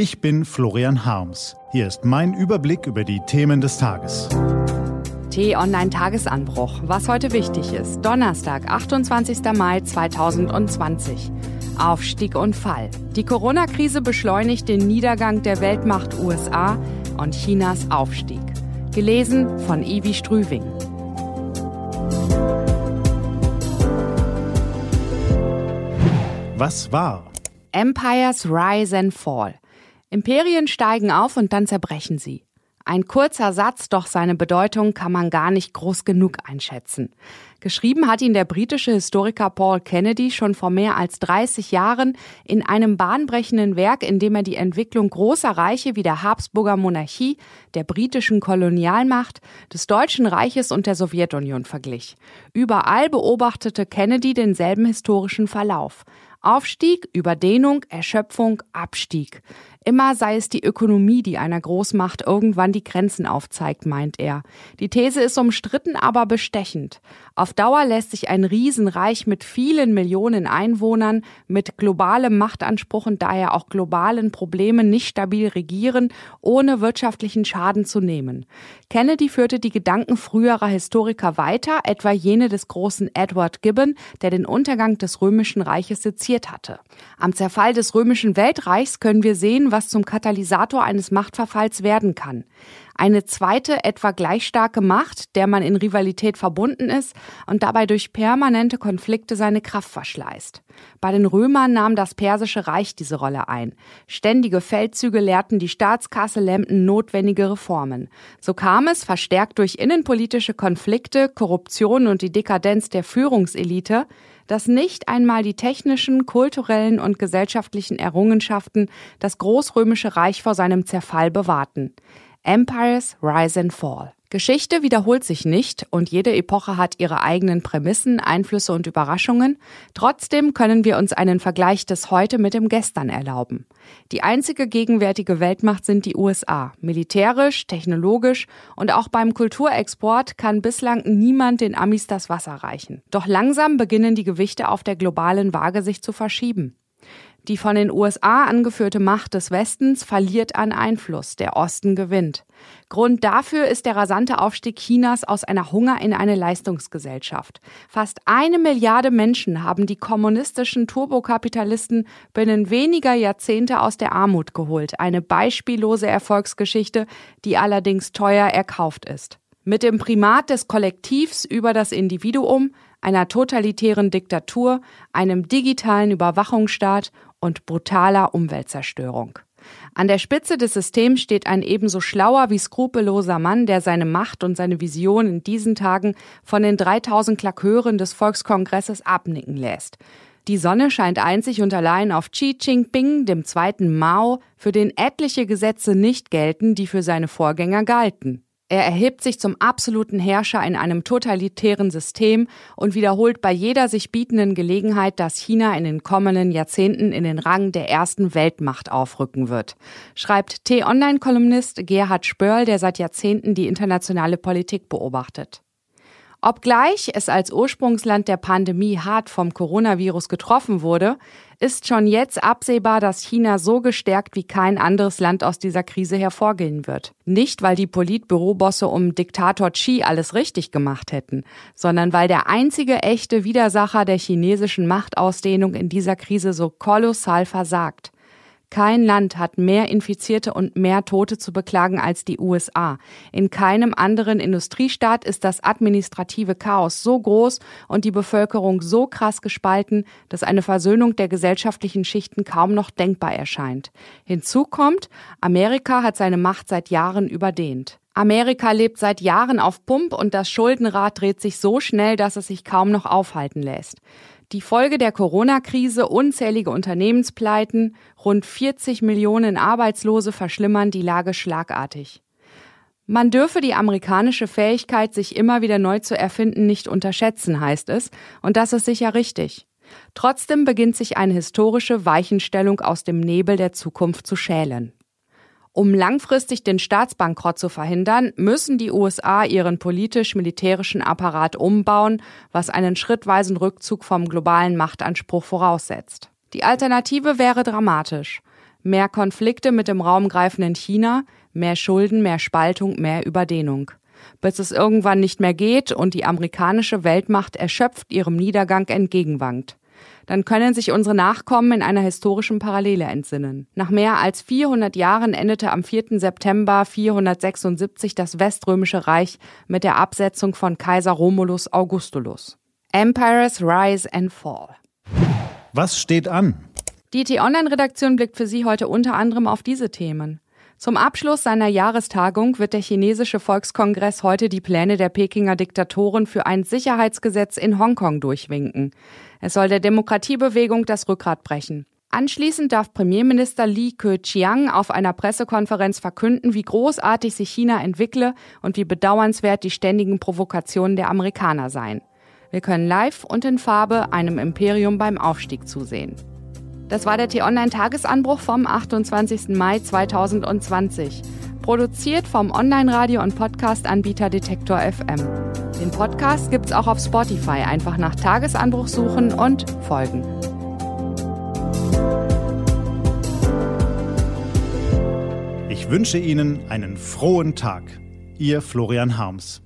Ich bin Florian Harms. Hier ist mein Überblick über die Themen des Tages. T-Online-Tagesanbruch. Was heute wichtig ist. Donnerstag, 28. Mai 2020. Aufstieg und Fall. Die Corona-Krise beschleunigt den Niedergang der Weltmacht USA und Chinas Aufstieg. Gelesen von Ivi Strüving. Was war? Empires rise and fall. Imperien steigen auf und dann zerbrechen sie. Ein kurzer Satz, doch seine Bedeutung kann man gar nicht groß genug einschätzen. Geschrieben hat ihn der britische Historiker Paul Kennedy schon vor mehr als 30 Jahren in einem bahnbrechenden Werk, in dem er die Entwicklung großer Reiche wie der Habsburger Monarchie, der britischen Kolonialmacht, des Deutschen Reiches und der Sowjetunion verglich. Überall beobachtete Kennedy denselben historischen Verlauf. Aufstieg, Überdehnung, Erschöpfung, Abstieg. Immer sei es die Ökonomie, die einer Großmacht irgendwann die Grenzen aufzeigt, meint er. Die These ist umstritten, aber bestechend. Auf Dauer lässt sich ein Riesenreich mit vielen Millionen Einwohnern, mit globalem Machtanspruch und daher auch globalen Problemen nicht stabil regieren, ohne wirtschaftlichen Schaden zu nehmen. Kennedy führte die Gedanken früherer Historiker weiter, etwa jene des großen Edward Gibbon, der den Untergang des Römischen Reiches hatte. Am Zerfall des Römischen Weltreichs können wir sehen, was zum Katalysator eines Machtverfalls werden kann. Eine zweite, etwa gleich starke Macht, der man in Rivalität verbunden ist und dabei durch permanente Konflikte seine Kraft verschleißt. Bei den Römern nahm das Persische Reich diese Rolle ein. Ständige Feldzüge lehrten die Staatskasse, lähmten notwendige Reformen. So kam es, verstärkt durch innenpolitische Konflikte, Korruption und die Dekadenz der Führungselite, dass nicht einmal die technischen, kulturellen und gesellschaftlichen Errungenschaften das Großrömische Reich vor seinem Zerfall bewahrten. Empires Rise and Fall. Geschichte wiederholt sich nicht und jede Epoche hat ihre eigenen Prämissen, Einflüsse und Überraschungen. Trotzdem können wir uns einen Vergleich des Heute mit dem Gestern erlauben. Die einzige gegenwärtige Weltmacht sind die USA. Militärisch, technologisch und auch beim Kulturexport kann bislang niemand den Amis das Wasser reichen. Doch langsam beginnen die Gewichte auf der globalen Waage sich zu verschieben. Die von den USA angeführte Macht des Westens verliert an Einfluss, der Osten gewinnt. Grund dafür ist der rasante Aufstieg Chinas aus einer Hunger in eine Leistungsgesellschaft. Fast eine Milliarde Menschen haben die kommunistischen Turbokapitalisten binnen weniger Jahrzehnte aus der Armut geholt. Eine beispiellose Erfolgsgeschichte, die allerdings teuer erkauft ist. Mit dem Primat des Kollektivs über das Individuum, einer totalitären Diktatur, einem digitalen Überwachungsstaat und brutaler Umweltzerstörung. An der Spitze des Systems steht ein ebenso schlauer wie skrupelloser Mann, der seine Macht und seine Vision in diesen Tagen von den 3000 Klakeuren des Volkskongresses abnicken lässt. Die Sonne scheint einzig und allein auf Xi Jinping, dem zweiten Mao, für den etliche Gesetze nicht gelten, die für seine Vorgänger galten. Er erhebt sich zum absoluten Herrscher in einem totalitären System und wiederholt bei jeder sich bietenden Gelegenheit, dass China in den kommenden Jahrzehnten in den Rang der ersten Weltmacht aufrücken wird, schreibt T-Online-Kolumnist Gerhard Spörl, der seit Jahrzehnten die internationale Politik beobachtet. Obgleich es als Ursprungsland der Pandemie hart vom Coronavirus getroffen wurde, ist schon jetzt absehbar, dass China so gestärkt wie kein anderes Land aus dieser Krise hervorgehen wird. Nicht, weil die Politbürobosse um Diktator Xi alles richtig gemacht hätten, sondern weil der einzige echte Widersacher der chinesischen Machtausdehnung in dieser Krise so kolossal versagt. Kein Land hat mehr Infizierte und mehr Tote zu beklagen als die USA. In keinem anderen Industriestaat ist das administrative Chaos so groß und die Bevölkerung so krass gespalten, dass eine Versöhnung der gesellschaftlichen Schichten kaum noch denkbar erscheint. Hinzu kommt, Amerika hat seine Macht seit Jahren überdehnt. Amerika lebt seit Jahren auf Pump und das Schuldenrad dreht sich so schnell, dass es sich kaum noch aufhalten lässt. Die Folge der Corona-Krise, unzählige Unternehmenspleiten, rund 40 Millionen Arbeitslose verschlimmern die Lage schlagartig. Man dürfe die amerikanische Fähigkeit, sich immer wieder neu zu erfinden, nicht unterschätzen, heißt es, und das ist sicher richtig. Trotzdem beginnt sich eine historische Weichenstellung aus dem Nebel der Zukunft zu schälen. Um langfristig den Staatsbankrott zu verhindern, müssen die USA ihren politisch-militärischen Apparat umbauen, was einen schrittweisen Rückzug vom globalen Machtanspruch voraussetzt. Die Alternative wäre dramatisch. Mehr Konflikte mit dem raumgreifenden China, mehr Schulden, mehr Spaltung, mehr Überdehnung. Bis es irgendwann nicht mehr geht und die amerikanische Weltmacht erschöpft ihrem Niedergang entgegenwankt dann können sich unsere Nachkommen in einer historischen Parallele entsinnen. Nach mehr als 400 Jahren endete am 4. September 476 das Weströmische Reich mit der Absetzung von Kaiser Romulus Augustulus. Empires Rise and Fall. Was steht an? Die T-Online-Redaktion blickt für Sie heute unter anderem auf diese Themen. Zum Abschluss seiner Jahrestagung wird der chinesische Volkskongress heute die Pläne der Pekinger Diktatoren für ein Sicherheitsgesetz in Hongkong durchwinken. Es soll der Demokratiebewegung das Rückgrat brechen. Anschließend darf Premierminister Li Keqiang auf einer Pressekonferenz verkünden, wie großartig sich China entwickle und wie bedauernswert die ständigen Provokationen der Amerikaner seien. Wir können live und in Farbe einem Imperium beim Aufstieg zusehen. Das war der T-Online-Tagesanbruch vom 28. Mai 2020. Produziert vom Online-Radio- und Podcast-Anbieter Detektor FM. Den Podcast gibt's auch auf Spotify. Einfach nach Tagesanbruch suchen und folgen. Ich wünsche Ihnen einen frohen Tag. Ihr Florian Harms.